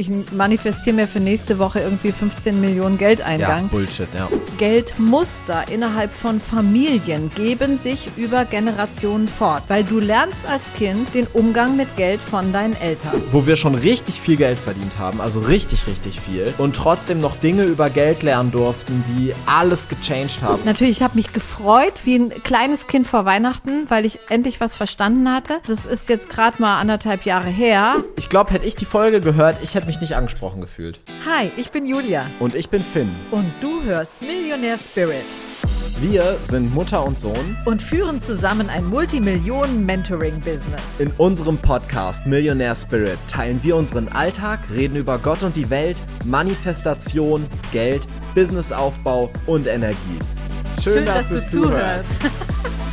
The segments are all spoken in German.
Ich manifestiere mir für nächste Woche irgendwie 15 Millionen Geldeingang. Ja, Bullshit, ja. Geldmuster innerhalb von Familien geben sich über Generationen fort, weil du lernst als Kind den Umgang mit Geld von deinen Eltern. Wo wir schon richtig viel Geld verdient haben, also richtig, richtig viel, und trotzdem noch Dinge über Geld lernen durften, die alles gechanged haben. Natürlich, ich habe mich gefreut wie ein kleines Kind vor Weihnachten, weil ich endlich was verstanden hatte. Das ist jetzt gerade mal anderthalb Jahre her. Ich glaube, hätte ich die Folge gehört, ich hätte mich nicht angesprochen gefühlt. Hi, ich bin Julia. Und ich bin Finn. Und du hörst Millionär Spirit. Wir sind Mutter und Sohn und führen zusammen ein Multimillionen-Mentoring-Business. In unserem Podcast Millionär Spirit teilen wir unseren Alltag, reden über Gott und die Welt, Manifestation, Geld, Businessaufbau und Energie. Schön, Schön dass, dass, du, du zuhörst.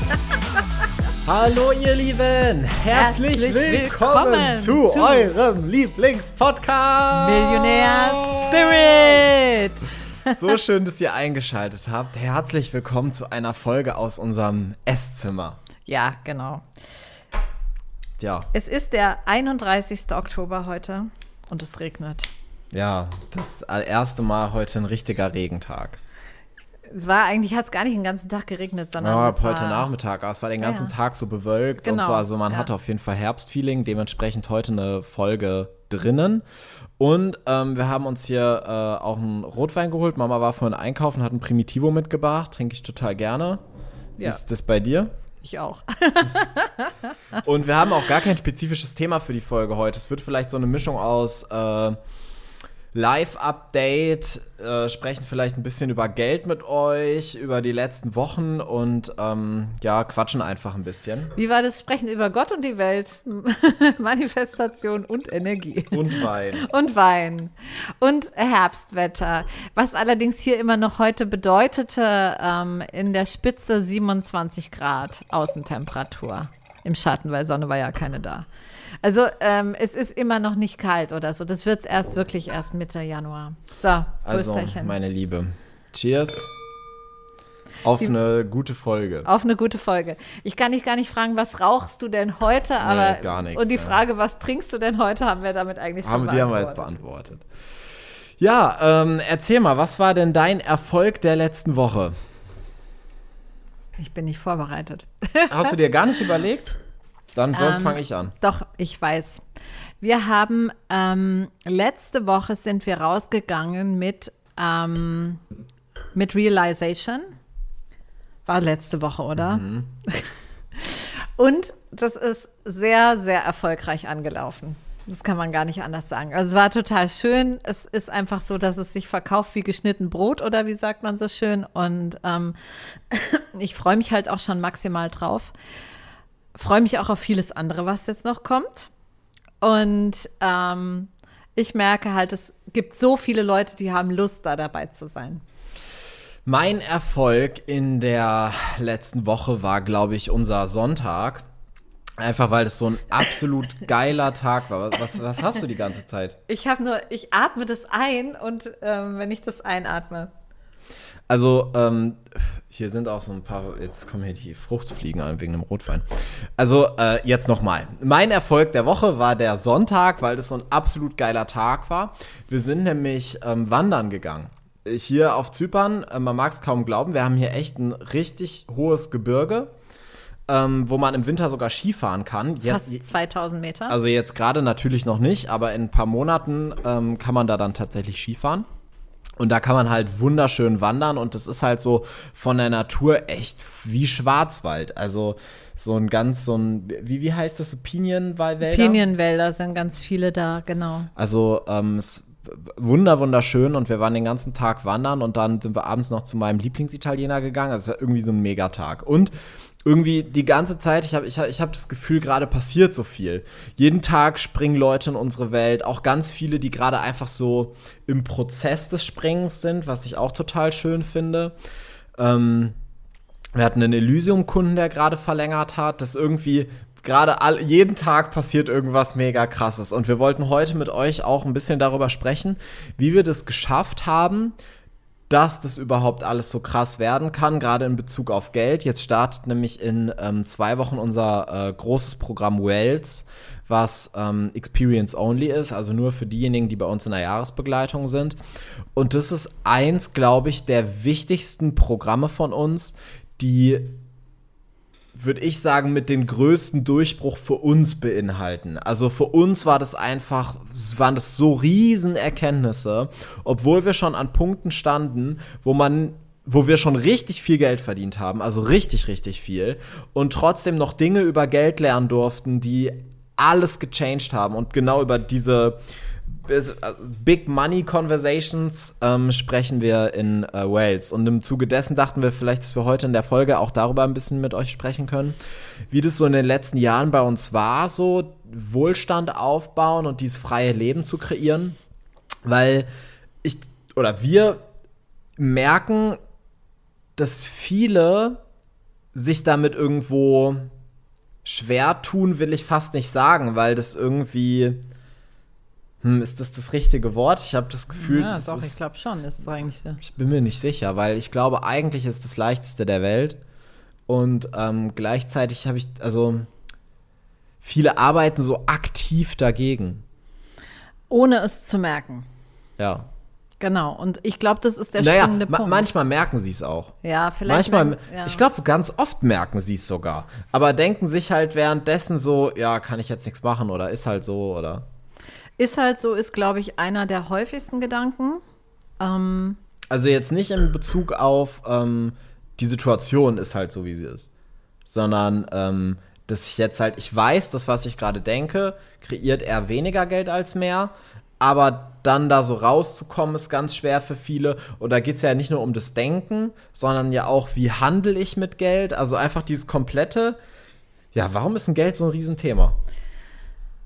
Hallo ihr Lieben, herzlich, herzlich willkommen, willkommen, zu, zu eurem Lieblingspodcast Millionär Spirit. So schön, dass ihr eingeschaltet habt. Herzlich willkommen zu einer Folge aus unserem Esszimmer. Ja, genau. Ja. Es ist der 31. Oktober heute und es regnet. Ja, das erste Mal heute ein richtiger Regentag. Es war eigentlich, hat es gar nicht den ganzen Tag geregnet, sondern. Ja, heute Nachmittag, aber es war den ganzen ja. Tag so bewölkt genau. und so. Also man ja. hatte auf jeden Fall Herbstfeeling, dementsprechend heute eine Folge drinnen. Und ähm, wir haben uns hier äh, auch einen Rotwein geholt. Mama war vorhin einkaufen, hat ein Primitivo mitgebracht. Trinke ich total gerne. Ja. Ist das bei dir? Ich auch. und wir haben auch gar kein spezifisches Thema für die Folge heute. Es wird vielleicht so eine Mischung aus äh, Live-Update, äh, sprechen vielleicht ein bisschen über Geld mit euch, über die letzten Wochen und ähm, ja, quatschen einfach ein bisschen. Wie war das Sprechen über Gott und die Welt? Manifestation und Energie. Und Wein. und Wein. Und Herbstwetter. Was allerdings hier immer noch heute bedeutete, ähm, in der Spitze 27 Grad Außentemperatur im Schatten, weil Sonne war ja keine da. Also ähm, es ist immer noch nicht kalt oder so. Das wird es erst wirklich erst Mitte Januar. So, also meine Liebe, Cheers. Auf Die, eine gute Folge. Auf eine gute Folge. Ich kann dich gar nicht fragen, was rauchst du denn heute? Aber nee, gar nichts. Und die Frage, was trinkst du denn heute, haben wir damit eigentlich haben, schon beantwortet. Die haben wir jetzt beantwortet. Ja, ähm, erzähl mal, was war denn dein Erfolg der letzten Woche? Ich bin nicht vorbereitet. Hast du dir gar nicht überlegt? Dann sonst ähm, fange ich an. Doch, ich weiß. Wir haben ähm, letzte Woche sind wir rausgegangen mit, ähm, mit Realization. War letzte Woche, oder? Mhm. Und das ist sehr, sehr erfolgreich angelaufen. Das kann man gar nicht anders sagen. Also es war total schön. Es ist einfach so, dass es sich verkauft wie geschnitten Brot oder wie sagt man so schön. Und ähm, ich freue mich halt auch schon maximal drauf freue mich auch auf vieles andere, was jetzt noch kommt. Und ähm, ich merke halt, es gibt so viele Leute, die haben Lust, da dabei zu sein. Mein Erfolg in der letzten Woche war, glaube ich, unser Sonntag. Einfach weil es so ein absolut geiler Tag war. Was, was hast du die ganze Zeit? Ich habe nur, ich atme das ein und ähm, wenn ich das einatme. Also, ähm, hier sind auch so ein paar, jetzt kommen hier die Fruchtfliegen an wegen dem Rotwein. Also, äh, jetzt nochmal. Mein Erfolg der Woche war der Sonntag, weil das so ein absolut geiler Tag war. Wir sind nämlich ähm, wandern gegangen. Hier auf Zypern, äh, man mag es kaum glauben, wir haben hier echt ein richtig hohes Gebirge. Ähm, wo man im Winter sogar Skifahren kann. Jetzt, Fast 2000 Meter. Also jetzt gerade natürlich noch nicht, aber in ein paar Monaten ähm, kann man da dann tatsächlich Skifahren. Und da kann man halt wunderschön wandern und das ist halt so von der Natur echt wie Schwarzwald. Also so ein ganz, so ein, wie, wie heißt das, so Pinienwälder? Pinienwälder sind ganz viele da, genau. Also ähm, es wunder wunderschön und wir waren den ganzen Tag wandern und dann sind wir abends noch zu meinem Lieblingsitaliener gegangen. Also es war irgendwie so ein Megatag. Und irgendwie die ganze Zeit, ich habe ich hab, ich hab das Gefühl, gerade passiert so viel. Jeden Tag springen Leute in unsere Welt, auch ganz viele, die gerade einfach so im Prozess des Springens sind, was ich auch total schön finde. Ähm, wir hatten einen Elysium-Kunden, der gerade verlängert hat. Das irgendwie gerade jeden Tag passiert irgendwas mega krasses. Und wir wollten heute mit euch auch ein bisschen darüber sprechen, wie wir das geschafft haben, dass das überhaupt alles so krass werden kann, gerade in Bezug auf Geld. Jetzt startet nämlich in ähm, zwei Wochen unser äh, großes Programm Wells, was ähm, Experience Only ist, also nur für diejenigen, die bei uns in der Jahresbegleitung sind. Und das ist eins, glaube ich, der wichtigsten Programme von uns, die würde ich sagen, mit den größten Durchbruch für uns beinhalten. Also für uns war das einfach, waren das so riesen Erkenntnisse, obwohl wir schon an Punkten standen, wo man wo wir schon richtig viel Geld verdient haben, also richtig, richtig viel, und trotzdem noch Dinge über Geld lernen durften, die alles gechanged haben und genau über diese Big Money Conversations ähm, sprechen wir in äh, Wales. Und im Zuge dessen dachten wir vielleicht, dass wir heute in der Folge auch darüber ein bisschen mit euch sprechen können, wie das so in den letzten Jahren bei uns war, so Wohlstand aufbauen und dieses freie Leben zu kreieren. Weil ich oder wir merken, dass viele sich damit irgendwo schwer tun, will ich fast nicht sagen, weil das irgendwie hm, ist das das richtige Wort? Ich habe das Gefühl, ja, das doch, ist, ich glaube schon, ist es eigentlich. Ja. ich bin mir nicht sicher, weil ich glaube, eigentlich ist das leichteste der Welt. Und ähm, gleichzeitig habe ich, also viele arbeiten so aktiv dagegen. Ohne es zu merken. Ja. Genau, und ich glaube, das ist der Naja, springende ma Punkt. manchmal merken sie es auch. ja, vielleicht. Manchmal, merken- ja. ich glaube, ganz oft merken sie es sogar. Aber denken sich halt währenddessen so, ja, kann ich jetzt nichts machen oder ist halt so oder. Ist halt so, ist, glaube ich, einer der häufigsten Gedanken. Ähm, Also jetzt nicht in Bezug auf ähm, die Situation ist halt so, wie sie ist, sondern ähm, dass ich jetzt halt, ich weiß, das, was ich gerade denke, kreiert eher weniger Geld als mehr, aber dann da so rauszukommen, ist ganz schwer für viele. Und da geht es ja nicht nur um das Denken, sondern ja auch, wie handle ich mit Geld? Also einfach dieses komplette, ja, warum ist ein Geld so ein Riesenthema?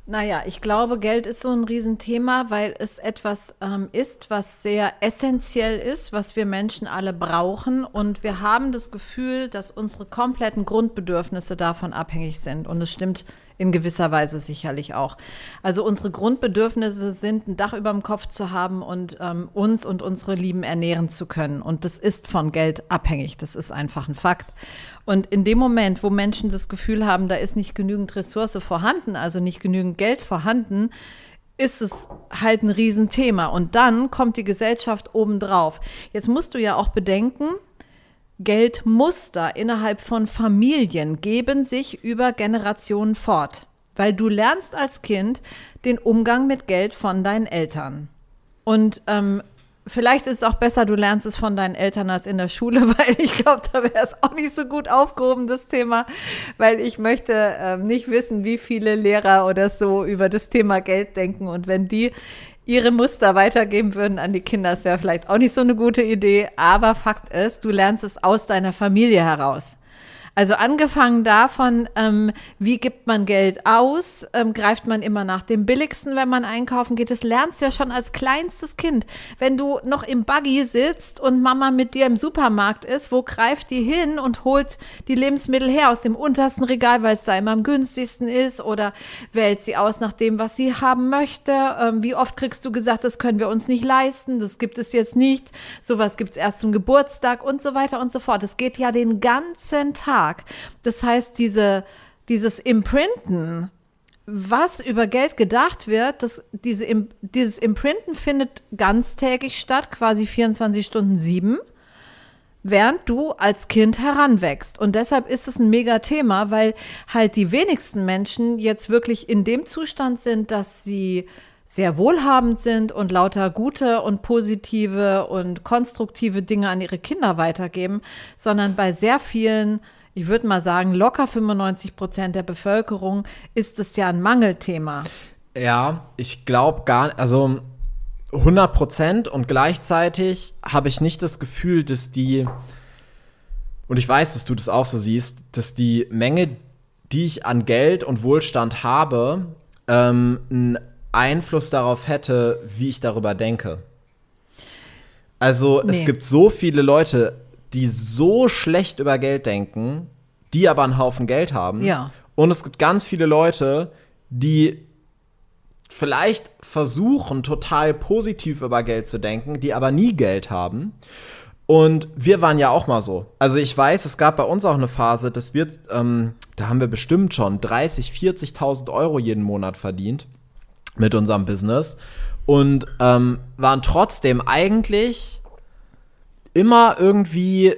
Naja, ich glaube, Geld ist so ein Riesenthema, weil es etwas ähm, ist, was sehr essentiell ist, was wir Menschen alle brauchen. Und wir haben das Gefühl, dass unsere kompletten Grundbedürfnisse davon abhängig sind. Und es stimmt in gewisser Weise sicherlich auch. Also unsere Grundbedürfnisse sind, ein Dach über dem Kopf zu haben und ähm, uns und unsere Lieben ernähren zu können. Und das ist von Geld abhängig. Das ist einfach ein Fakt. Und in dem Moment, wo Menschen das Gefühl haben, da ist nicht genügend Ressource vorhanden, also nicht genügend Geld vorhanden, ist es halt ein Riesenthema. Und dann kommt die Gesellschaft obendrauf. Jetzt musst du ja auch bedenken, Geldmuster innerhalb von Familien geben sich über Generationen fort, weil du lernst als Kind den Umgang mit Geld von deinen Eltern. Und ähm, vielleicht ist es auch besser, du lernst es von deinen Eltern als in der Schule, weil ich glaube, da wäre es auch nicht so gut aufgehoben, das Thema, weil ich möchte ähm, nicht wissen, wie viele Lehrer oder so über das Thema Geld denken. Und wenn die ihre Muster weitergeben würden an die Kinder, das wäre vielleicht auch nicht so eine gute Idee. Aber Fakt ist, du lernst es aus deiner Familie heraus. Also angefangen davon, ähm, wie gibt man Geld aus, ähm, greift man immer nach dem billigsten, wenn man einkaufen geht. Das lernst du ja schon als kleinstes Kind. Wenn du noch im Buggy sitzt und Mama mit dir im Supermarkt ist, wo greift die hin und holt die Lebensmittel her aus dem untersten Regal, weil es da immer am günstigsten ist oder wählt sie aus nach dem, was sie haben möchte. Ähm, wie oft kriegst du gesagt, das können wir uns nicht leisten, das gibt es jetzt nicht, sowas gibt es erst zum Geburtstag und so weiter und so fort. Es geht ja den ganzen Tag. Das heißt, diese, dieses Imprinten, was über Geld gedacht wird, das, diese, dieses Imprinten findet ganztägig statt, quasi 24 Stunden sieben, während du als Kind heranwächst. Und deshalb ist es ein mega Thema, weil halt die wenigsten Menschen jetzt wirklich in dem Zustand sind, dass sie sehr wohlhabend sind und lauter gute und positive und konstruktive Dinge an ihre Kinder weitergeben, sondern bei sehr vielen, ich würde mal sagen, locker 95 Prozent der Bevölkerung ist es ja ein Mangelthema. Ja, ich glaube gar nicht, also 100 Prozent und gleichzeitig habe ich nicht das Gefühl, dass die, und ich weiß, dass du das auch so siehst, dass die Menge, die ich an Geld und Wohlstand habe, ähm, einen Einfluss darauf hätte, wie ich darüber denke. Also es Nee. gibt so viele Leute, die so schlecht über Geld denken, die aber einen Haufen Geld haben. Ja. Und es gibt ganz viele Leute, die vielleicht versuchen, total positiv über Geld zu denken, die aber nie Geld haben. Und wir waren ja auch mal so. Also ich weiß, es gab bei uns auch eine Phase, dass wir, ähm, da haben wir bestimmt schon 30, 40.000 Euro jeden Monat verdient mit unserem Business und ähm, waren trotzdem eigentlich immer irgendwie,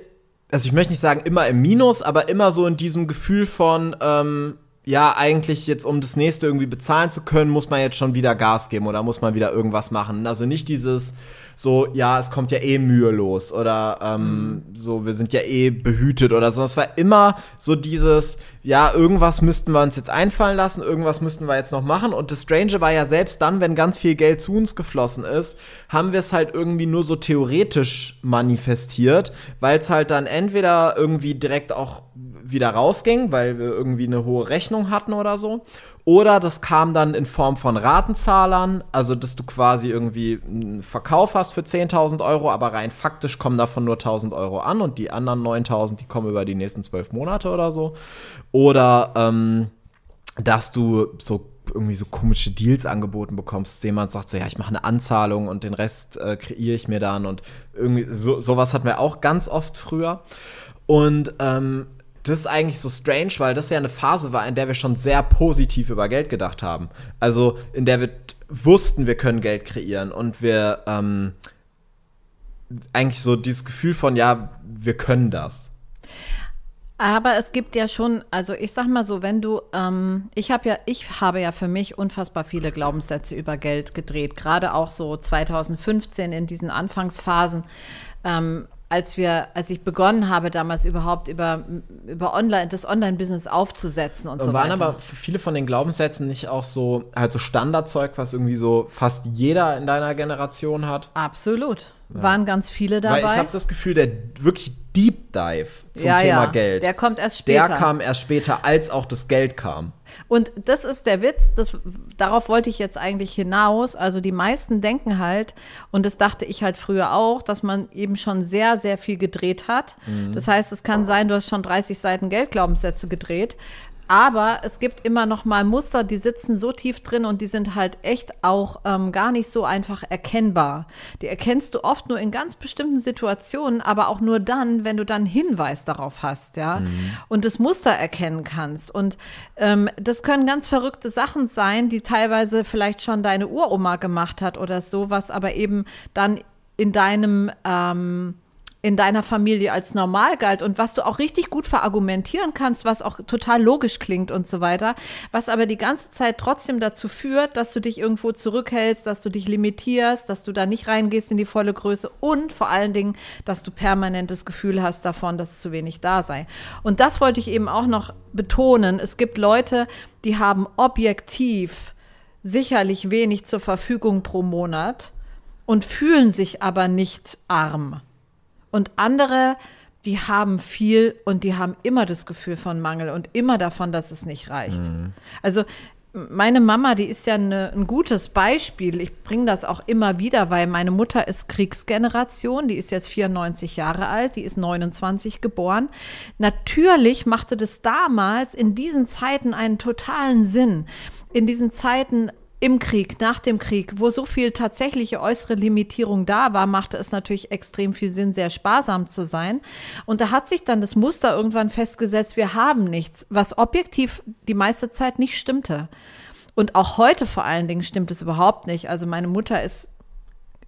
also ich möchte nicht sagen immer im Minus, aber immer so in diesem Gefühl von, ähm, ja, eigentlich jetzt, um das nächste irgendwie bezahlen zu können, muss man jetzt schon wieder Gas geben oder muss man wieder irgendwas machen. Also nicht dieses, so, ja, es kommt ja eh mühelos oder ähm, mhm. so, wir sind ja eh behütet oder so. Es war immer so dieses, ja, irgendwas müssten wir uns jetzt einfallen lassen, irgendwas müssten wir jetzt noch machen. Und das Strange war ja selbst dann, wenn ganz viel Geld zu uns geflossen ist, haben wir es halt irgendwie nur so theoretisch manifestiert, weil es halt dann entweder irgendwie direkt auch wieder rausging, weil wir irgendwie eine hohe Rechnung hatten oder so. Oder das kam dann in Form von Ratenzahlern, also dass du quasi irgendwie einen Verkauf hast für 10.000 Euro, aber rein faktisch kommen davon nur 1.000 Euro an und die anderen 9.000, die kommen über die nächsten zwölf Monate oder so. Oder ähm, dass du so irgendwie so komische Deals angeboten bekommst. Jemand sagt so, ja, ich mache eine Anzahlung und den Rest äh, kreiere ich mir dann und irgendwie so, sowas hatten wir auch ganz oft früher. Und ähm, das ist eigentlich so strange, weil das ja eine Phase war, in der wir schon sehr positiv über Geld gedacht haben. Also in der wir wussten, wir können Geld kreieren und wir ähm, eigentlich so dieses Gefühl von, ja, wir können das. Aber es gibt ja schon, also ich sag mal so, wenn du, ähm, ich habe ja, ich habe ja für mich unfassbar viele Glaubenssätze über Geld gedreht, gerade auch so 2015 in diesen Anfangsphasen. Ähm, als wir, als ich begonnen habe, damals überhaupt über, über Online, das Online-Business aufzusetzen und, und so waren weiter. Waren aber viele von den Glaubenssätzen nicht auch so, halt so Standardzeug, was irgendwie so fast jeder in deiner Generation hat? Absolut. Waren ganz viele dabei. Weil ich habe das Gefühl, der wirklich Deep Dive zum ja, Thema ja. Geld. Der kommt erst später. Der kam erst später, als auch das Geld kam. Und das ist der Witz, das, darauf wollte ich jetzt eigentlich hinaus. Also die meisten denken halt, und das dachte ich halt früher auch, dass man eben schon sehr, sehr viel gedreht hat. Mhm. Das heißt, es kann sein, du hast schon 30 Seiten Geldglaubenssätze gedreht. Aber es gibt immer noch mal Muster, die sitzen so tief drin und die sind halt echt auch ähm, gar nicht so einfach erkennbar. Die erkennst du oft nur in ganz bestimmten Situationen, aber auch nur dann, wenn du dann Hinweis darauf hast, ja, mhm. und das Muster erkennen kannst. Und ähm, das können ganz verrückte Sachen sein, die teilweise vielleicht schon deine Uroma gemacht hat oder sowas, aber eben dann in deinem ähm, in deiner Familie als normal galt und was du auch richtig gut verargumentieren kannst, was auch total logisch klingt und so weiter, was aber die ganze Zeit trotzdem dazu führt, dass du dich irgendwo zurückhältst, dass du dich limitierst, dass du da nicht reingehst in die volle Größe und vor allen Dingen, dass du permanent das Gefühl hast davon, dass es zu wenig da sei. Und das wollte ich eben auch noch betonen. Es gibt Leute, die haben objektiv sicherlich wenig zur Verfügung pro Monat und fühlen sich aber nicht arm. Und andere, die haben viel und die haben immer das Gefühl von Mangel und immer davon, dass es nicht reicht. Mhm. Also meine Mama, die ist ja eine, ein gutes Beispiel. Ich bringe das auch immer wieder, weil meine Mutter ist Kriegsgeneration, die ist jetzt 94 Jahre alt, die ist 29 geboren. Natürlich machte das damals in diesen Zeiten einen totalen Sinn. In diesen Zeiten im Krieg, nach dem Krieg, wo so viel tatsächliche äußere Limitierung da war, machte es natürlich extrem viel Sinn, sehr sparsam zu sein. Und da hat sich dann das Muster irgendwann festgesetzt, wir haben nichts, was objektiv die meiste Zeit nicht stimmte. Und auch heute vor allen Dingen stimmt es überhaupt nicht. Also meine Mutter ist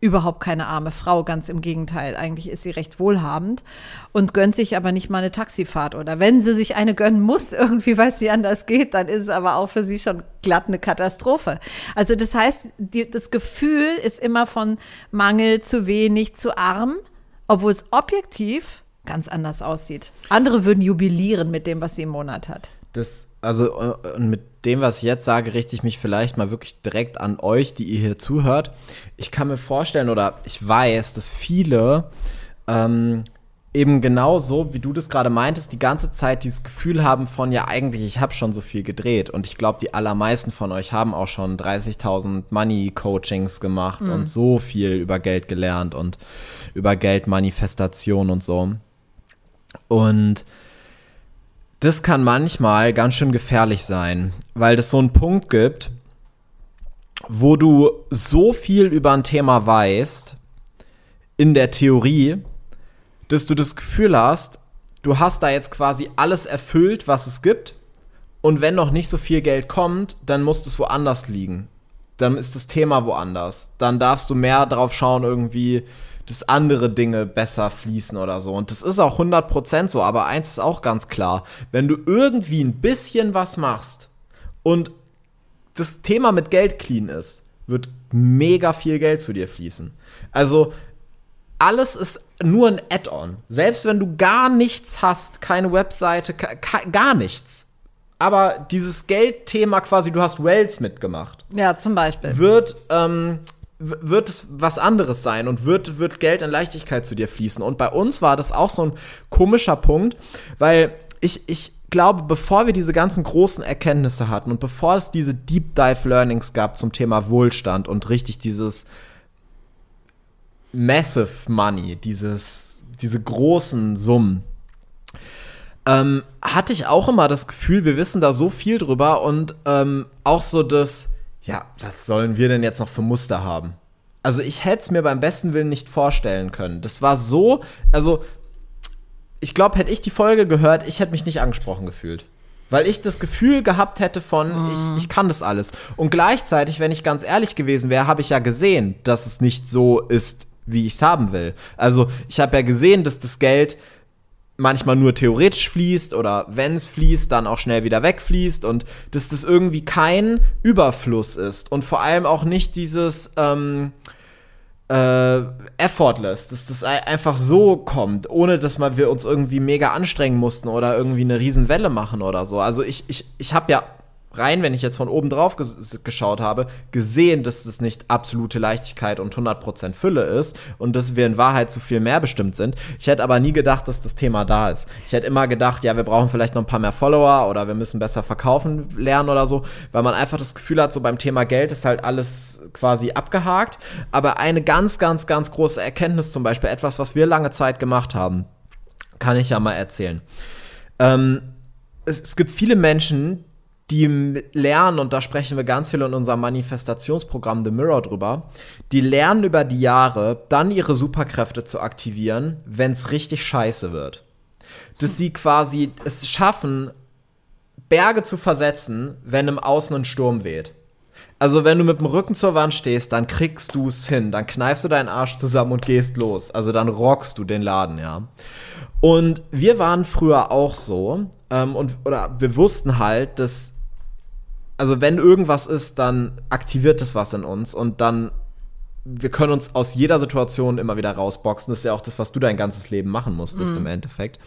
überhaupt keine arme Frau, ganz im Gegenteil. Eigentlich ist sie recht wohlhabend und gönnt sich aber nicht mal eine Taxifahrt. Oder wenn sie sich eine gönnen muss, irgendwie, weil sie anders geht, dann ist es aber auch für sie schon glatt eine Katastrophe. Also das heißt, die, das Gefühl ist immer von Mangel, zu wenig, zu arm, obwohl es objektiv ganz anders aussieht. Andere würden jubilieren mit dem, was sie im Monat hat. Das, also äh, mit dem, was ich jetzt sage, richte ich mich vielleicht mal wirklich direkt an euch, die ihr hier zuhört. Ich kann mir vorstellen oder ich weiß, dass viele ähm, eben genau so, wie du das gerade meintest, die ganze Zeit dieses Gefühl haben von, ja eigentlich, ich habe schon so viel gedreht. Und ich glaube, die allermeisten von euch haben auch schon 30.000 Money-Coachings gemacht mhm. und so viel über Geld gelernt und über Geldmanifestation und so. Und das kann manchmal ganz schön gefährlich sein, weil das so einen Punkt gibt, wo du so viel über ein Thema weißt, in der Theorie, dass du das Gefühl hast, du hast da jetzt quasi alles erfüllt, was es gibt. Und wenn noch nicht so viel Geld kommt, dann muss es woanders liegen. Dann ist das Thema woanders. Dann darfst du mehr darauf schauen, irgendwie, dass andere Dinge besser fließen oder so. Und das ist auch 100% so. Aber eins ist auch ganz klar. Wenn du irgendwie ein bisschen was machst und das Thema mit Geld clean ist, wird mega viel Geld zu dir fließen. Also alles ist nur ein Add-on. Selbst wenn du gar nichts hast, keine Webseite, gar nichts. Aber dieses Geldthema quasi, du hast Wells mitgemacht. Ja, zum Beispiel. Wird, ähm, wird es was anderes sein und wird, wird Geld in Leichtigkeit zu dir fließen. Und bei uns war das auch so ein komischer Punkt, weil ich, ich glaube, bevor wir diese ganzen großen Erkenntnisse hatten und bevor es diese Deep Dive Learnings gab zum Thema Wohlstand und richtig dieses Massive Money, dieses, diese großen Summen, ähm, hatte ich auch immer das Gefühl, wir wissen da so viel drüber und ähm, auch so das, ja, was sollen wir denn jetzt noch für Muster haben? Also ich hätte es mir beim besten Willen nicht vorstellen können. Das war so, also ich glaube, hätte ich die Folge gehört, ich hätte mich nicht angesprochen gefühlt. Weil ich das Gefühl gehabt hätte von, mm. ich, ich kann das alles. Und gleichzeitig, wenn ich ganz ehrlich gewesen wäre, habe ich ja gesehen, dass es nicht so ist, wie ich es haben will. Also ich habe ja gesehen, dass das Geld manchmal nur theoretisch fließt oder wenn es fließt, dann auch schnell wieder wegfließt und dass das irgendwie kein Überfluss ist und vor allem auch nicht dieses ähm, äh, effortless, dass das einfach so kommt, ohne dass wir uns irgendwie mega anstrengen mussten oder irgendwie eine Riesenwelle machen oder so. Also ich, ich, ich habe ja rein, wenn ich jetzt von oben drauf ges geschaut habe, gesehen, dass es nicht absolute Leichtigkeit und 100% Fülle ist und dass wir in Wahrheit zu viel mehr bestimmt sind. Ich hätte aber nie gedacht, dass das Thema da ist. Ich hätte immer gedacht, ja, wir brauchen vielleicht noch ein paar mehr Follower oder wir müssen besser verkaufen lernen oder so, weil man einfach das Gefühl hat, so beim Thema Geld ist halt alles quasi abgehakt. Aber eine ganz, ganz, ganz große Erkenntnis zum Beispiel, etwas, was wir lange Zeit gemacht haben, kann ich ja mal erzählen. Ähm, es, es gibt viele Menschen, die lernen, und da sprechen wir ganz viel in unserem Manifestationsprogramm The Mirror drüber, die lernen über die Jahre, dann ihre Superkräfte zu aktivieren, wenn es richtig scheiße wird. Dass sie quasi es schaffen, Berge zu versetzen, wenn im Außen ein Sturm weht. Also wenn du mit dem Rücken zur Wand stehst, dann kriegst du es hin, dann kneifst du deinen Arsch zusammen und gehst los. Also dann rockst du den Laden, ja. Und wir waren früher auch so, ähm, und, oder wir wussten halt, dass, also wenn irgendwas ist, dann aktiviert das was in uns und dann, wir können uns aus jeder Situation immer wieder rausboxen. Das ist ja auch das, was du dein ganzes Leben machen musstest mhm. im Endeffekt.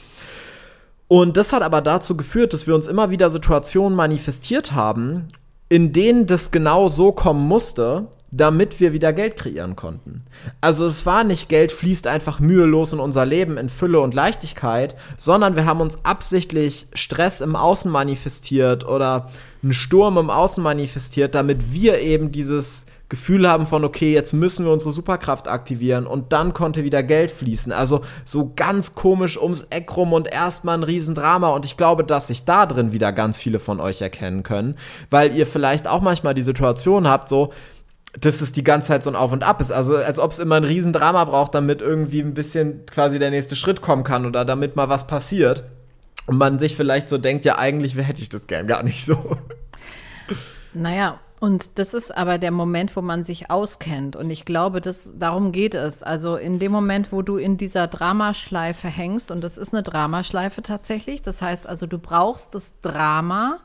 Und das hat aber dazu geführt, dass wir uns immer wieder Situationen manifestiert haben, in denen das genau so kommen musste, damit wir wieder Geld kreieren konnten. Also es war nicht Geld fließt einfach mühelos in unser Leben in Fülle und Leichtigkeit, sondern wir haben uns absichtlich Stress im Außen manifestiert oder einen Sturm im Außen manifestiert, damit wir eben dieses Gefühl haben von, okay, jetzt müssen wir unsere Superkraft aktivieren und dann konnte wieder Geld fließen. Also so ganz komisch ums Eck rum und erstmal ein Riesendrama. Und ich glaube, dass sich da drin wieder ganz viele von euch erkennen können, weil ihr vielleicht auch manchmal die Situation habt, so, dass es die ganze Zeit so ein Auf und Ab ist. Also als ob es immer ein Riesendrama braucht, damit irgendwie ein bisschen quasi der nächste Schritt kommen kann oder damit mal was passiert. Man sich vielleicht so denkt, ja, eigentlich hätte ich das gern gar nicht so. Naja, und das ist aber der Moment, wo man sich auskennt. Und ich glaube, dass, darum geht es. Also in dem Moment, wo du in dieser Dramaschleife hängst, und das ist eine Dramaschleife tatsächlich, das heißt also, du brauchst das Drama,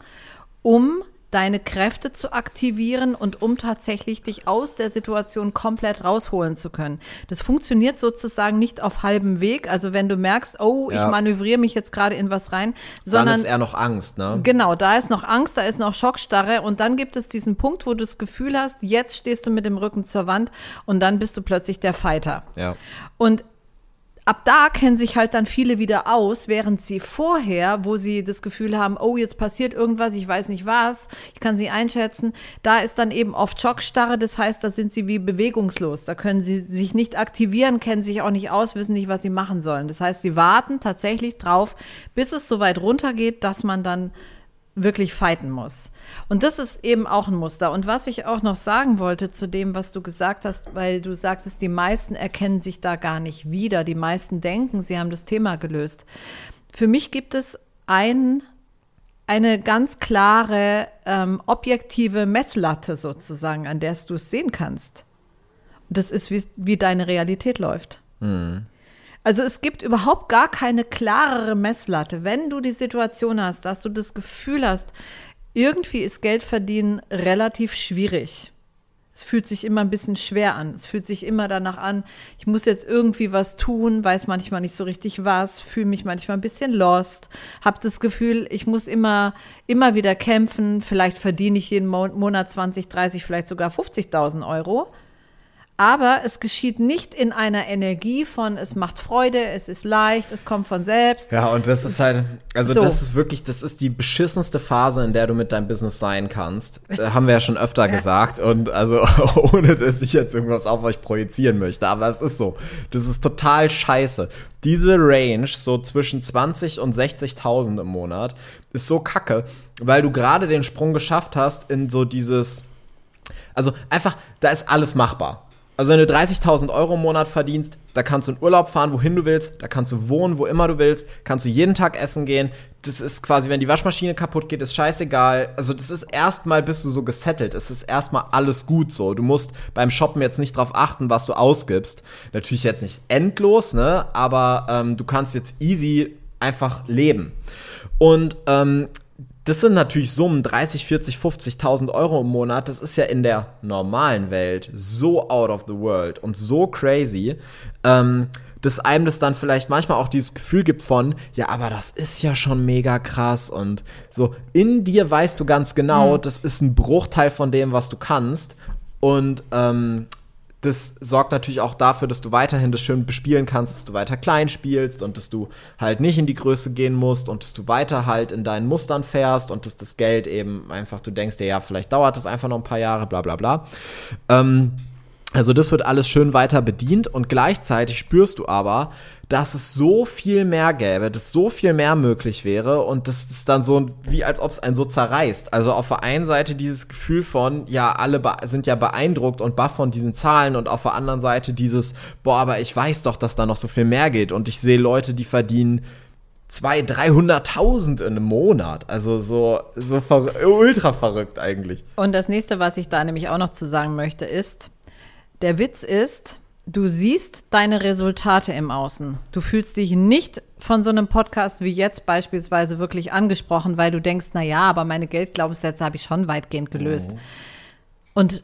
um deine Kräfte zu aktivieren und um tatsächlich dich aus der Situation komplett rausholen zu können. Das funktioniert sozusagen nicht auf halbem Weg. Also wenn du merkst, oh, ja. ich manövriere mich jetzt gerade in was rein, sondern dann ist eher noch Angst, ne? Genau, da ist noch Angst, da ist noch Schockstarre und dann gibt es diesen Punkt, wo du das Gefühl hast, jetzt stehst du mit dem Rücken zur Wand und dann bist du plötzlich der Fighter. Ja. Und ab da kennen sich halt dann viele wieder aus, während sie vorher, wo sie das Gefühl haben, oh, jetzt passiert irgendwas, ich weiß nicht was, ich kann sie einschätzen, da ist dann eben oft Schockstarre, das heißt, da sind sie wie bewegungslos, da können sie sich nicht aktivieren, kennen sich auch nicht aus, wissen nicht, was sie machen sollen. Das heißt, sie warten tatsächlich drauf, bis es so weit runtergeht, dass man dann wirklich fighten muss. Und das ist eben auch ein Muster. Und was ich auch noch sagen wollte zu dem, was du gesagt hast, weil du sagtest, die meisten erkennen sich da gar nicht wieder. Die meisten denken, sie haben das Thema gelöst. Für mich gibt es ein, eine ganz klare, ähm, objektive Messlatte sozusagen, an der du es sehen kannst. Das ist, wie, wie deine Realität läuft. Mhm. Also es gibt überhaupt gar keine klarere Messlatte. Wenn du die Situation hast, dass du das Gefühl hast, irgendwie ist Geld verdienen relativ schwierig. Es fühlt sich immer ein bisschen schwer an. Es fühlt sich immer danach an, ich muss jetzt irgendwie was tun, weiß manchmal nicht so richtig was, fühle mich manchmal ein bisschen lost, habe das Gefühl, ich muss immer, immer wieder kämpfen. Vielleicht verdiene ich jeden Monat 20, 30, vielleicht sogar 50.000 Euro aber es geschieht nicht in einer Energie von, es macht Freude, es ist leicht, es kommt von selbst. Ja, und das ist halt, also so. das ist wirklich, das ist die beschissenste Phase, in der du mit deinem Business sein kannst. Äh, haben wir ja schon öfter ja. gesagt. Und also, ohne dass ich jetzt irgendwas auf euch projizieren möchte, aber es ist so. Das ist total scheiße. Diese Range, so zwischen 20 und 60.000 im Monat, ist so kacke, weil du gerade den Sprung geschafft hast in so dieses. Also einfach, da ist alles machbar. Also wenn du 30.000 Euro im Monat verdienst, da kannst du in Urlaub fahren, wohin du willst, da kannst du wohnen, wo immer du willst, kannst du jeden Tag essen gehen. Das ist quasi, wenn die Waschmaschine kaputt geht, ist scheißegal. Also das ist erstmal bist du so gesettelt. Es ist erstmal alles gut so. Du musst beim Shoppen jetzt nicht drauf achten, was du ausgibst. Natürlich jetzt nicht endlos, ne? Aber ähm, du kannst jetzt easy einfach leben. Und ähm, das sind natürlich Summen, 30, 40, 50.000 Euro im Monat. Das ist ja in der normalen Welt so out of the world und so crazy, ähm, dass einem das dann vielleicht manchmal auch dieses Gefühl gibt von, ja, aber das ist ja schon mega krass und so. In dir weißt du ganz genau, mhm. das ist ein Bruchteil von dem, was du kannst. Und ähm, das sorgt natürlich auch dafür, dass du weiterhin das schön bespielen kannst, dass du weiter klein spielst und dass du halt nicht in die Größe gehen musst und dass du weiter halt in deinen Mustern fährst und dass das Geld eben einfach, du denkst dir, ja, vielleicht dauert das einfach noch ein paar Jahre, bla bla bla. Ähm, also das wird alles schön weiter bedient und gleichzeitig spürst du aber, dass es so viel mehr gäbe, dass so viel mehr möglich wäre und das ist dann so wie als ob es einen so zerreißt. Also auf der einen Seite dieses Gefühl von, ja, alle sind ja beeindruckt und baff von diesen Zahlen und auf der anderen Seite dieses, boah, aber ich weiß doch, dass da noch so viel mehr geht und ich sehe Leute, die verdienen 200.000, 300.000 in einem Monat. Also so, so ver ultra verrückt eigentlich. Und das nächste, was ich da nämlich auch noch zu sagen möchte, ist, der Witz ist, du siehst deine Resultate im Außen. Du fühlst dich nicht von so einem Podcast wie jetzt beispielsweise wirklich angesprochen, weil du denkst, na ja, aber meine Geldglaubenssätze habe ich schon weitgehend gelöst. Mhm. Und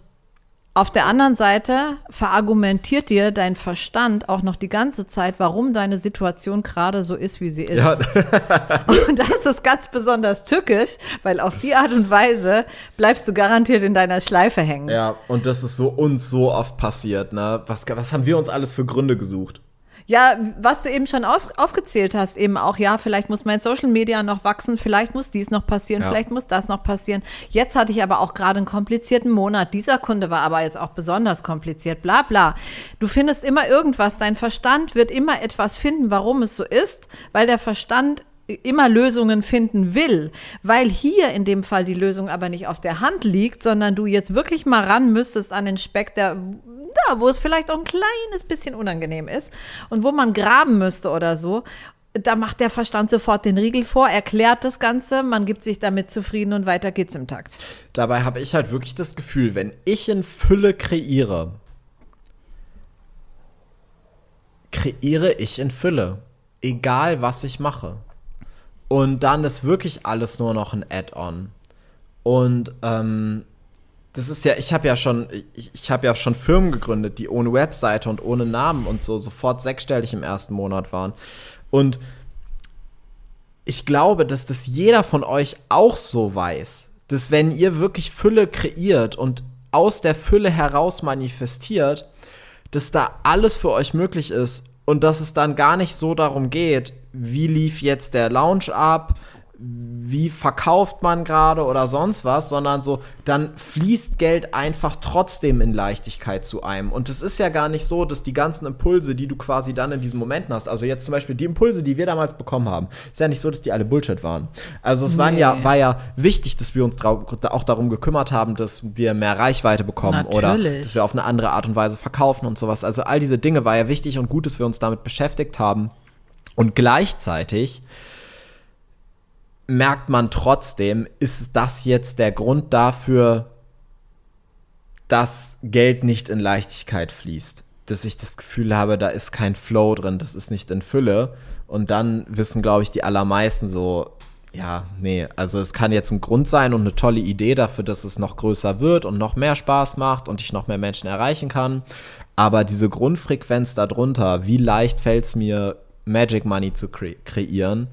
auf der anderen Seite verargumentiert dir dein Verstand auch noch die ganze Zeit, warum deine Situation gerade so ist, wie sie ist. Ja. und das ist ganz besonders tückisch, weil auf die Art und Weise bleibst du garantiert in deiner Schleife hängen. Ja, und das ist so uns so oft passiert. Ne? Was, was haben wir uns alles für Gründe gesucht? Ja, was du eben schon aus, aufgezählt hast, eben auch, ja, vielleicht muss mein Social Media noch wachsen, vielleicht muss dies noch passieren, ja. vielleicht muss das noch passieren. Jetzt hatte ich aber auch gerade einen komplizierten Monat. Dieser Kunde war aber jetzt auch besonders kompliziert, bla bla. Du findest immer irgendwas, dein Verstand wird immer etwas finden, warum es so ist, weil der Verstand immer Lösungen finden will, weil hier in dem Fall die Lösung aber nicht auf der Hand liegt, sondern du jetzt wirklich mal ran müsstest an den Speck, der da, wo es vielleicht auch ein kleines bisschen unangenehm ist und wo man graben müsste oder so. Da macht der Verstand sofort den Riegel vor, erklärt das Ganze, man gibt sich damit zufrieden und weiter geht's im Takt. Dabei habe ich halt wirklich das Gefühl, wenn ich in Fülle kreiere, kreiere ich in Fülle. Egal, was ich mache. Und dann ist wirklich alles nur noch ein Add-on. Und ähm, das ist ja, ich habe ja schon, ich, ich habe ja schon Firmen gegründet, die ohne Webseite und ohne Namen und so sofort sechsstellig im ersten Monat waren. Und ich glaube, dass das jeder von euch auch so weiß, dass wenn ihr wirklich Fülle kreiert und aus der Fülle heraus manifestiert, dass da alles für euch möglich ist und dass es dann gar nicht so darum geht, wie lief jetzt der Lounge ab, wie verkauft man gerade oder sonst was, sondern so, dann fließt Geld einfach trotzdem in Leichtigkeit zu einem. Und es ist ja gar nicht so, dass die ganzen Impulse, die du quasi dann in diesen Momenten hast, also jetzt zum Beispiel die Impulse, die wir damals bekommen haben, ist ja nicht so, dass die alle Bullshit waren. Also es nee. waren ja, war ja wichtig, dass wir uns auch darum gekümmert haben, dass wir mehr Reichweite bekommen Natürlich. oder dass wir auf eine andere Art und Weise verkaufen und sowas. Also all diese Dinge war ja wichtig und gut, dass wir uns damit beschäftigt haben. Und gleichzeitig merkt man trotzdem, ist das jetzt der Grund dafür, dass Geld nicht in Leichtigkeit fließt. Dass ich das Gefühl habe, da ist kein Flow drin, das ist nicht in Fülle. Und dann wissen, glaube ich, die allermeisten so, ja, nee, also es kann jetzt ein Grund sein und eine tolle Idee dafür, dass es noch größer wird und noch mehr Spaß macht und ich noch mehr Menschen erreichen kann. Aber diese Grundfrequenz darunter, wie leicht fällt es mir, Magic Money zu kre kreieren,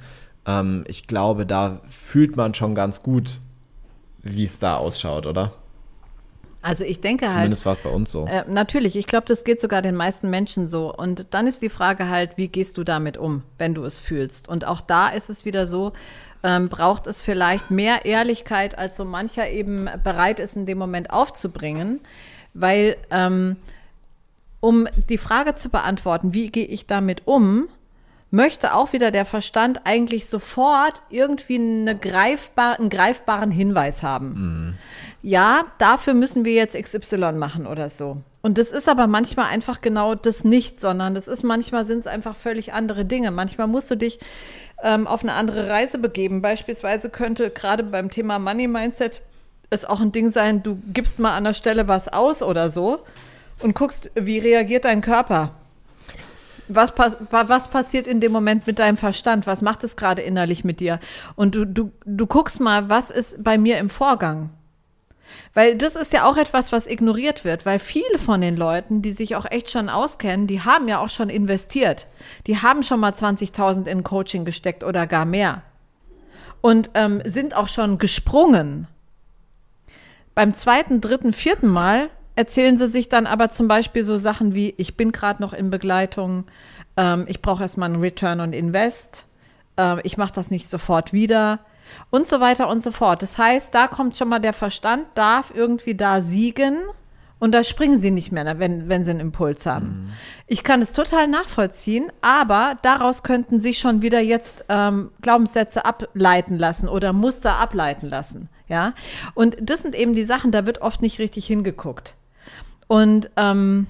ähm, ich glaube, da fühlt man schon ganz gut, wie es da ausschaut, oder? Also ich denke halt. Zumindest war es bei uns so. Äh, natürlich, ich glaube, das geht sogar den meisten Menschen so. Und dann ist die Frage halt, wie gehst du damit um, wenn du es fühlst? Und auch da ist es wieder so, ähm, braucht es vielleicht mehr Ehrlichkeit, als so mancher eben bereit ist, in dem Moment aufzubringen. Weil, ähm, um die Frage zu beantworten, wie gehe ich damit um, möchte auch wieder der Verstand eigentlich sofort irgendwie eine greifbar, einen greifbaren Hinweis haben. Mhm. Ja, dafür müssen wir jetzt XY machen oder so. Und das ist aber manchmal einfach genau das nicht, sondern das ist manchmal sind es einfach völlig andere Dinge. Manchmal musst du dich ähm, auf eine andere Reise begeben. Beispielsweise könnte gerade beim Thema Money Mindset es auch ein Ding sein, du gibst mal an der Stelle was aus oder so und guckst, wie reagiert dein Körper. Was, pass was passiert in dem Moment mit deinem Verstand? Was macht es gerade innerlich mit dir? Und du, du, du guckst mal, was ist bei mir im Vorgang? Weil das ist ja auch etwas, was ignoriert wird, weil viele von den Leuten, die sich auch echt schon auskennen, die haben ja auch schon investiert. Die haben schon mal 20.000 in Coaching gesteckt oder gar mehr. Und ähm, sind auch schon gesprungen. Beim zweiten, dritten, vierten Mal erzählen sie sich dann aber zum Beispiel so Sachen wie, ich bin gerade noch in Begleitung, ähm, ich brauche erstmal einen Return on Invest, äh, ich mache das nicht sofort wieder und so weiter und so fort. Das heißt, da kommt schon mal der Verstand, darf irgendwie da siegen und da springen sie nicht mehr, wenn, wenn sie einen Impuls haben. Mhm. Ich kann es total nachvollziehen, aber daraus könnten sich schon wieder jetzt ähm, Glaubenssätze ableiten lassen oder Muster ableiten lassen. Ja, und das sind eben die Sachen, da wird oft nicht richtig hingeguckt. Und ähm,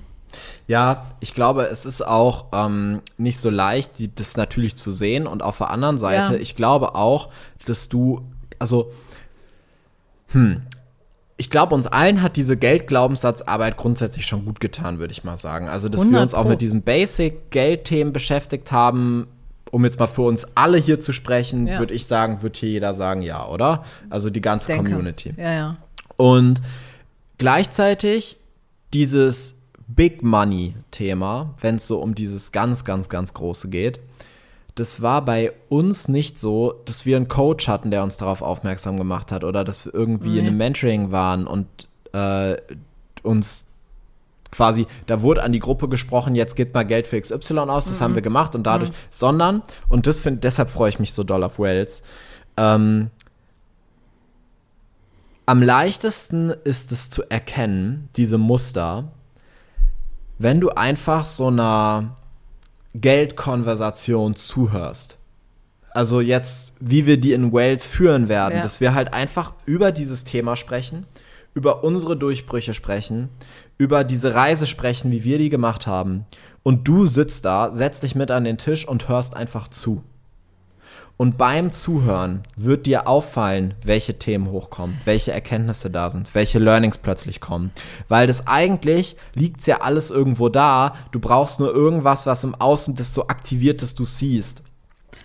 ja, ich glaube, es ist auch ähm, nicht so leicht, die, das natürlich zu sehen. Und auf der anderen Seite, ja. ich glaube auch, dass du, also, hm, ich glaube, uns allen hat diese Geldglaubenssatzarbeit grundsätzlich schon gut getan, würde ich mal sagen. Also, dass wir uns auch mit diesen Basic-Geldthemen beschäftigt haben, um jetzt mal für uns alle hier zu sprechen, ja. würde ich sagen, wird hier jeder sagen, ja, oder? Also die ganze Denke. Community. Ja, ja. Und gleichzeitig dieses Big Money-Thema, wenn es so um dieses ganz, ganz, ganz Große geht, das war bei uns nicht so, dass wir einen Coach hatten, der uns darauf aufmerksam gemacht hat oder dass wir irgendwie nee. in einem Mentoring waren und äh, uns quasi, da wurde an die Gruppe gesprochen, jetzt gibt mal Geld für XY aus, das mhm. haben wir gemacht und dadurch, mhm. sondern, und das find, deshalb freue ich mich so doll auf Wells, ähm, am leichtesten ist es zu erkennen, diese Muster, wenn du einfach so einer Geldkonversation zuhörst. Also jetzt, wie wir die in Wales führen werden, ja. dass wir halt einfach über dieses Thema sprechen, über unsere Durchbrüche sprechen, über diese Reise sprechen, wie wir die gemacht haben. Und du sitzt da, setzt dich mit an den Tisch und hörst einfach zu. Und beim Zuhören wird dir auffallen, welche Themen hochkommen, welche Erkenntnisse da sind, welche Learnings plötzlich kommen. Weil das eigentlich liegt ja alles irgendwo da. Du brauchst nur irgendwas, was im Außen das so aktiviert, dass du siehst.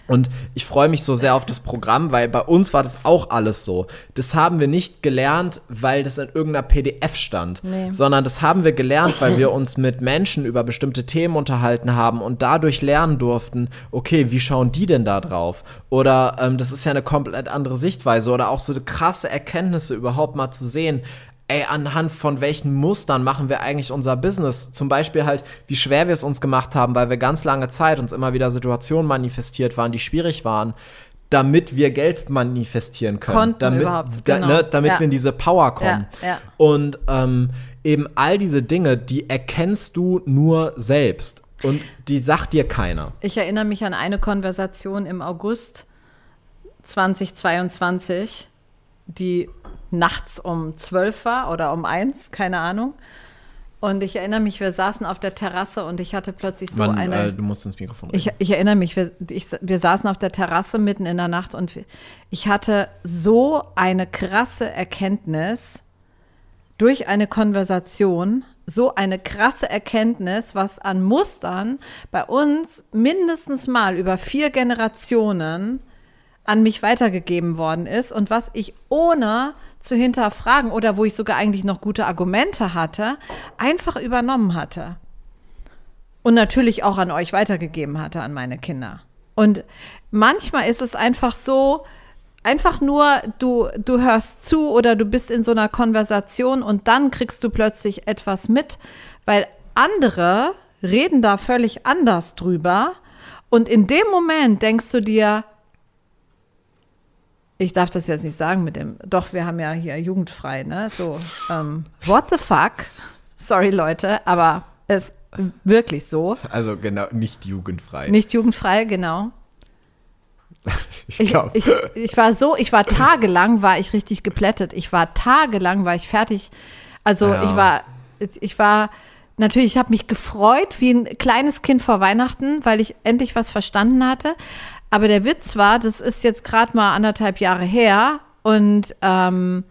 Und ich freue mich so sehr auf das Programm, weil bei uns war das auch alles so. Das haben wir nicht gelernt, weil das in irgendeiner PDF stand, nee. sondern das haben wir gelernt, weil wir uns mit Menschen über bestimmte Themen unterhalten haben und dadurch lernen durften, okay, wie schauen die denn da drauf? Oder ähm, das ist ja eine komplett andere Sichtweise oder auch so krasse Erkenntnisse überhaupt mal zu sehen ey, anhand von welchen Mustern machen wir eigentlich unser Business? Zum Beispiel halt, wie schwer wir es uns gemacht haben, weil wir ganz lange Zeit uns immer wieder Situationen manifestiert waren, die schwierig waren. damit wir Geld manifestieren können. Konnten damit, überhaupt, da, genau. ne, damit Ja. wir in diese Power kommen. Ja, ja. Und ähm, eben all diese Dinge, die erkennst du nur selbst. Und die sagt dir keiner. Ich erinnere mich an eine Konversation im August 2022, die nachts um 12 war oder um 1, keine Ahnung. Und ich erinnere mich, wir saßen auf der Terrasse und ich hatte plötzlich so Mann, eine. äh, du musst ins Mikrofon reden. Ich, ich erinnere mich, wir, ich, wir saßen auf der Terrasse mitten in der Nacht und ich hatte so eine krasse Erkenntnis durch eine Konversation, so eine krasse Erkenntnis, was an Mustern bei uns mindestens mal über vier Generationen an mich weitergegeben worden ist und was ich ohne zu hinterfragen oder wo ich sogar eigentlich noch gute Argumente hatte, einfach übernommen hatte und natürlich auch an euch weitergegeben hatte, an meine Kinder. Und manchmal ist es einfach so, einfach nur, du, du hörst zu oder du bist in so einer Konversation und dann kriegst du plötzlich etwas mit, weil andere reden da völlig anders drüber. Und in dem Moment denkst du dir, ich darf das jetzt nicht sagen mit dem, doch, wir haben ja hier jugendfrei, ne? So, ähm, what the fuck? Sorry, Leute, aber es ist wirklich so. Also genau, nicht jugendfrei. Nicht jugendfrei, genau. ich Ich, glaube. ich, ich war so, ich war tagelang, war ich richtig geplättet. Ich war tagelang, war ich fertig. Also Ja. ich war, ich war, natürlich, ich habe mich gefreut wie ein kleines Kind vor Weihnachten, weil ich endlich was verstanden hatte. Aber der Witz war, das ist jetzt gerade mal anderthalb Jahre her und ähm,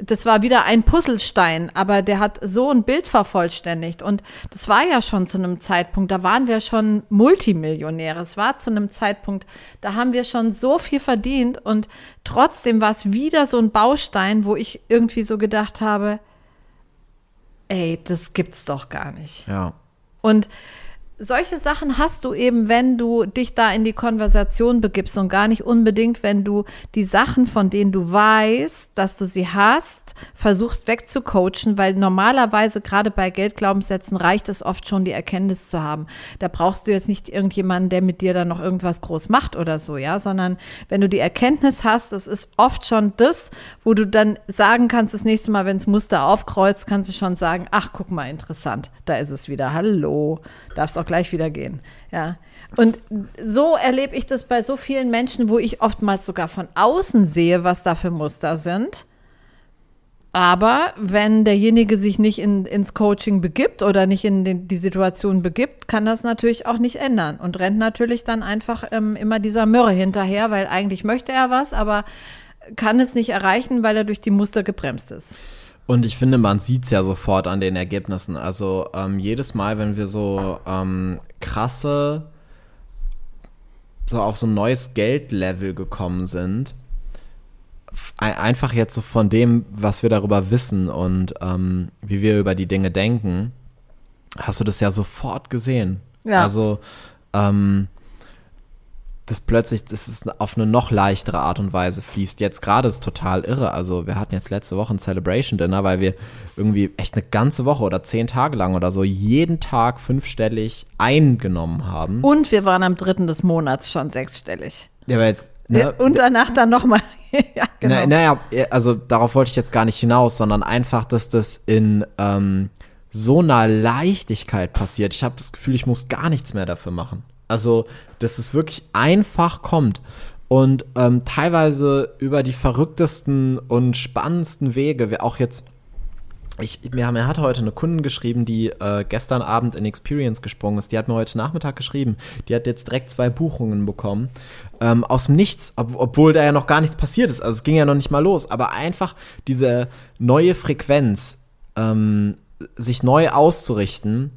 das war wieder ein Puzzlestein, aber der hat so ein Bild vervollständigt. Und das war ja schon zu einem Zeitpunkt, da waren wir schon Multimillionäre. Es war zu einem Zeitpunkt, da haben wir schon so viel verdient. Und trotzdem war es wieder so ein Baustein, wo ich irgendwie so gedacht habe, ey, das gibt's doch gar nicht. ja. Und solche Sachen hast du eben, wenn du dich da in die Konversation begibst und gar nicht unbedingt, wenn du die Sachen, von denen du weißt, dass du sie hast, versuchst wegzucoachen, weil normalerweise gerade bei Geldglaubenssätzen reicht es oft schon, die Erkenntnis zu haben. Da brauchst du jetzt nicht irgendjemanden, der mit dir dann noch irgendwas groß macht oder so, ja, sondern wenn du die Erkenntnis hast, das ist oft schon das, wo du dann sagen kannst, das nächste Mal, wenn es Muster aufkreuzt, kannst du schon sagen, ach, guck mal, interessant, da ist es wieder, hallo, darfst auch gleich wieder gehen, ja. Und so erlebe ich das bei so vielen Menschen, wo ich oftmals sogar von außen sehe, was da für Muster sind. Aber wenn derjenige sich nicht in, ins Coaching begibt oder nicht in den, die Situation begibt, kann das natürlich auch nicht ändern und rennt natürlich dann einfach ähm, immer dieser Mürre hinterher, weil eigentlich möchte er was, aber kann es nicht erreichen, weil er durch die Muster gebremst ist. Und ich finde, man sieht es ja sofort an den Ergebnissen. Also ähm, jedes Mal, wenn wir so ähm, krasse, so auf so ein neues Geldlevel gekommen sind, einfach jetzt so von dem, was wir darüber wissen und ähm, wie wir über die Dinge denken, hast du das ja sofort gesehen. Ja. Also ähm, das plötzlich, das ist auf eine noch leichtere Art und Weise fließt. Jetzt gerade ist total irre. Also wir hatten jetzt letzte Woche ein Celebration Dinner, weil wir irgendwie echt eine ganze Woche oder zehn Tage lang oder so jeden Tag fünfstellig eingenommen haben. Und wir waren am dritten des Monats schon sechsstellig. Ja, aber jetzt, ne, Und danach dann nochmal. ja, genau. Na, naja, also darauf wollte ich jetzt gar nicht hinaus, sondern einfach, dass das in ähm, so einer Leichtigkeit passiert. Ich habe das Gefühl, ich muss gar nichts mehr dafür machen. Also, dass es wirklich einfach kommt und ähm, teilweise über die verrücktesten und spannendsten Wege, auch jetzt ich, mir, mir hat heute eine Kundin geschrieben, die äh, gestern Abend in Experience gesprungen ist. Die hat mir heute Nachmittag geschrieben. Die hat jetzt direkt zwei Buchungen bekommen. Ähm, aus dem Nichts, ob, obwohl da ja noch gar nichts passiert ist. Also es ging ja noch nicht mal los. Aber einfach diese neue Frequenz, ähm, sich neu auszurichten,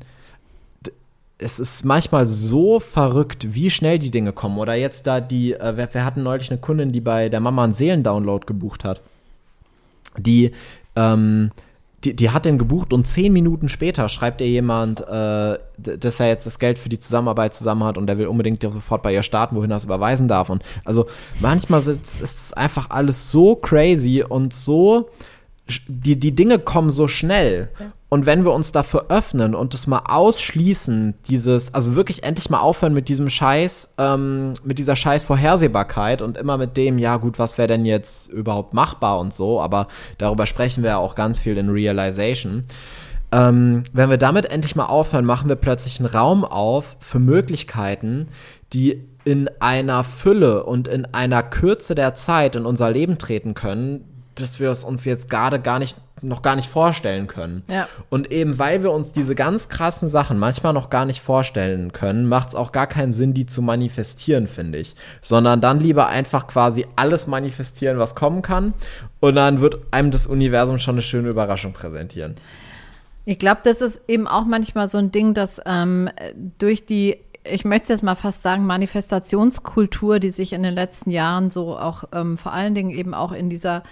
es ist manchmal so verrückt, wie schnell die Dinge kommen. Oder jetzt da die, äh, wir, wir hatten neulich eine Kundin, die bei der Mama einen Seelendownload gebucht hat. Die, ähm, die, die hat den gebucht und zehn Minuten später schreibt ihr jemand, äh, dass er jetzt das Geld für die Zusammenarbeit zusammen hat und der will unbedingt sofort bei ihr starten, wohin er es überweisen darf. Und also manchmal ist, es einfach alles so crazy und so, die, die Dinge kommen so schnell. Und wenn wir uns dafür öffnen und es mal ausschließen, dieses, also wirklich endlich mal aufhören mit diesem Scheiß, ähm, mit dieser Scheiß Vorhersehbarkeit und immer mit dem, ja gut, was wäre denn jetzt überhaupt machbar und so, aber darüber sprechen wir ja auch ganz viel in Realization. Ähm, wenn wir damit endlich mal aufhören, machen wir plötzlich einen Raum auf für Möglichkeiten, die in einer Fülle und in einer Kürze der Zeit in unser Leben treten können, dass wir es uns jetzt gerade gar nicht noch gar nicht vorstellen können. Ja. Und eben weil wir uns diese ganz krassen Sachen manchmal noch gar nicht vorstellen können, macht es auch gar keinen Sinn, die zu manifestieren, finde ich. Sondern dann lieber einfach quasi alles manifestieren, was kommen kann. Und dann wird einem das Universum schon eine schöne Überraschung präsentieren. Ich glaube, das ist eben auch manchmal so ein Ding, dass ähm, durch die ich möchte es jetzt mal fast sagen, Manifestationskultur, die sich in den letzten Jahren so auch ähm, vor allen Dingen eben auch in dieser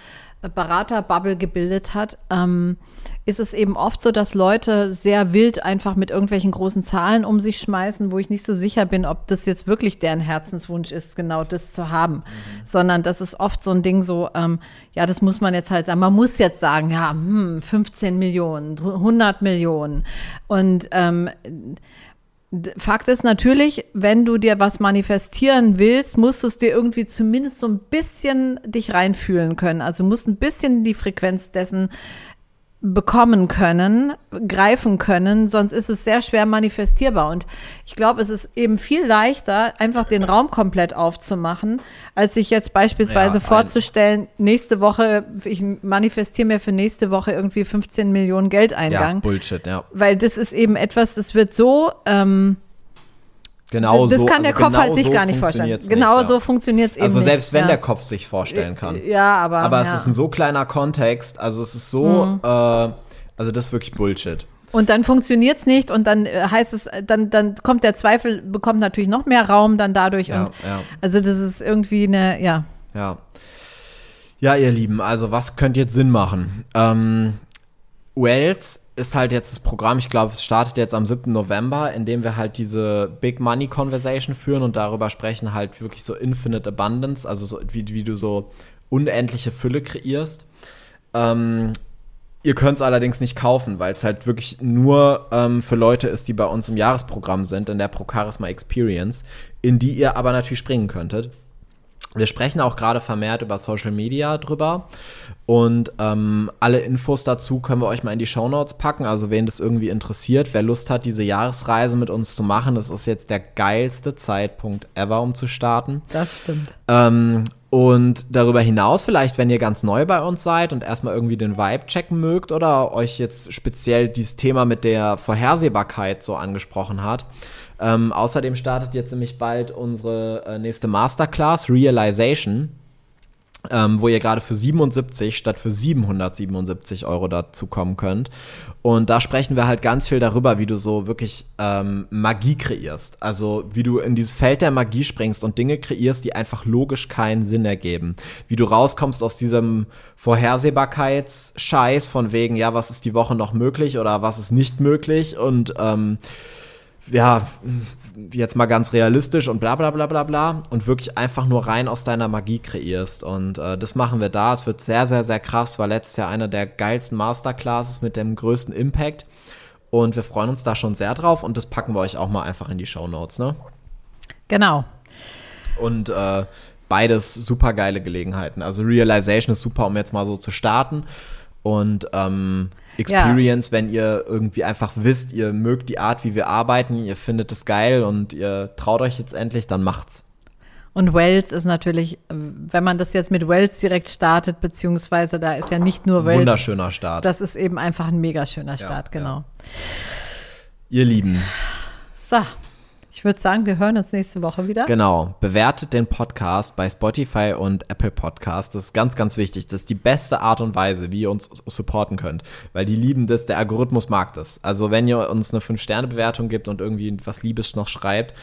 Beraterbubble gebildet hat, ähm, ist es eben oft so, dass Leute sehr wild einfach mit irgendwelchen großen Zahlen um sich schmeißen, wo ich nicht so sicher bin, ob das jetzt wirklich deren Herzenswunsch ist, genau das zu haben. Mhm. Sondern das ist oft so ein Ding so, ähm, ja, das muss man jetzt halt sagen. Man muss jetzt sagen, ja, hm, 15 Millionen, 100 Millionen. Und ähm, Fakt ist natürlich, wenn du dir was manifestieren willst, musst du es dir irgendwie zumindest so ein bisschen dich reinfühlen können. Also musst ein bisschen die Frequenz dessen bekommen können, greifen können, sonst ist es sehr schwer manifestierbar. Und ich glaube, es ist eben viel leichter, einfach den Raum komplett aufzumachen, als sich jetzt beispielsweise ja, vorzustellen, nächste Woche, ich manifestiere mir für nächste Woche irgendwie 15 Millionen Geldeingang. Ja, Bullshit, ja. Weil das ist eben etwas, das wird so, ähm, Genau das so. kann der also Kopf genau halt sich so gar nicht vorstellen. Genau nicht, ja. so funktioniert es eben Also selbst wenn ja. der Kopf sich vorstellen kann. Ja, aber. Aber es ja. ist ein so kleiner Kontext, also es ist so, Mhm. äh, also das ist wirklich Bullshit. Und dann funktioniert es nicht und dann äh, heißt es, dann, dann kommt der Zweifel, bekommt natürlich noch mehr Raum dann dadurch. Ja, und ja. Also das ist irgendwie eine, ja. Ja. Ja, ihr Lieben, also was könnte jetzt Sinn machen? Ähm, Wells ist halt jetzt das Programm, ich glaube, es startet jetzt am 7. November, in dem wir halt diese Big Money Conversation führen und darüber sprechen, halt wirklich so Infinite Abundance, also so, wie, wie du so unendliche Fülle kreierst. Ähm, ihr könnt es allerdings nicht kaufen, weil es halt wirklich nur ähm, für Leute ist, die bei uns im Jahresprogramm sind, in der Pro Charisma Experience, in die ihr aber natürlich springen könntet. Wir sprechen auch gerade vermehrt über Social Media drüber. Und ähm, alle Infos dazu können wir euch mal in die Shownotes packen. Also wen das irgendwie interessiert, wer Lust hat, diese Jahresreise mit uns zu machen, das ist jetzt der geilste Zeitpunkt ever, um zu starten. Das stimmt. Ähm, und darüber hinaus, vielleicht, wenn ihr ganz neu bei uns seid und erstmal irgendwie den Vibe checken mögt oder euch jetzt speziell dieses Thema mit der Vorhersehbarkeit so angesprochen hat. Ähm, außerdem startet jetzt nämlich bald unsere äh, nächste Masterclass, Realization, ähm, wo ihr gerade für 77 statt für 777 Euro dazu kommen könnt. Und da sprechen wir halt ganz viel darüber, wie du so wirklich ähm, Magie kreierst. Also wie du in dieses Feld der Magie springst und Dinge kreierst, die einfach logisch keinen Sinn ergeben. Wie du rauskommst aus diesem Vorhersehbarkeitsscheiß von wegen, ja, was ist die Woche noch möglich oder was ist nicht möglich und ähm, ja, jetzt mal ganz realistisch und bla bla bla bla bla und wirklich einfach nur rein aus deiner Magie kreierst. Und äh, das machen wir da. Es wird sehr, sehr, sehr krass. War letztes Jahr einer der geilsten Masterclasses mit dem größten Impact. Und wir freuen uns da schon sehr drauf und das packen wir euch auch mal einfach in die Show Notes, ne? Genau. Und äh, beides super geile Gelegenheiten. Also Realization ist super, um jetzt mal so zu starten. Und ähm, Experience, wenn ihr irgendwie einfach wisst, ihr mögt die Art, wie wir arbeiten, ihr findet es geil und ihr traut euch jetzt endlich, dann macht's. Und Wells ist natürlich, wenn man das jetzt mit Wells direkt startet, beziehungsweise da ist ja nicht nur Wells. Wunderschöner Start. Das ist eben einfach ein mega schöner Start, Ja, genau. ihr Lieben, So, ich würde sagen, wir hören uns nächste Woche wieder. genau, bewertet den Podcast bei Spotify und Apple Podcast. Das ist ganz, ganz wichtig. Das ist die beste Art und Weise, wie ihr uns supporten könnt, weil die lieben das, der Algorithmus mag das. Also wenn ihr uns eine 5-Sterne-Bewertung gibt und irgendwie was Liebes noch schreibt,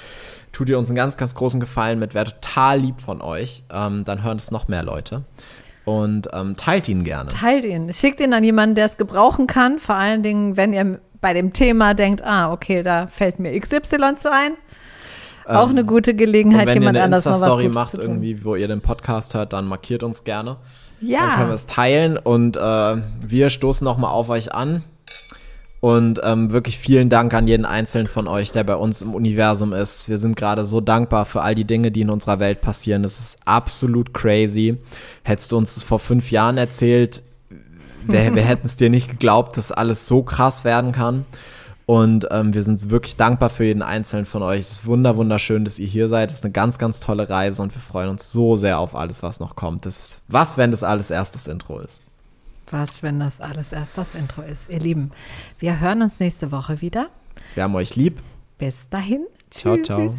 tut ihr uns einen ganz, ganz großen Gefallen mit, wäre total lieb von euch. Ähm, dann hören es noch mehr Leute. Und ähm, teilt ihn gerne. Teilt ihn, schickt ihn an jemanden, der es gebrauchen kann. Vor allen Dingen, wenn ihr bei dem Thema denkt, ah, okay, da fällt mir XY zu ein. Auch eine gute Gelegenheit, wenn ihr jemand eine anders noch was Insta-Story Gutes macht, irgendwie, wo ihr den Podcast hört, dann markiert uns gerne. Dann können wir Ja, es teilen und äh, wir stoßen nochmal auf euch an. Und ähm, wirklich vielen Dank an jeden Einzelnen von euch, der bei uns im Universum ist. Wir sind gerade so dankbar für all die Dinge, die in unserer Welt passieren. Das ist absolut crazy. Hättest du uns das vor fünf Jahren erzählt, wir, wir hätten es dir nicht geglaubt, dass alles so krass werden kann. Und ähm, wir sind wirklich dankbar für jeden Einzelnen von euch. Es ist wunder, wunderschön, dass ihr hier seid. Es ist eine ganz, ganz tolle Reise und wir freuen uns so sehr auf alles, was noch kommt. Das, was, wenn das alles erst das Intro ist? Was, wenn das alles erst das Intro ist? Ihr Lieben, wir hören uns nächste Woche wieder. Wir haben euch lieb. Bis dahin. Ciao, ciao.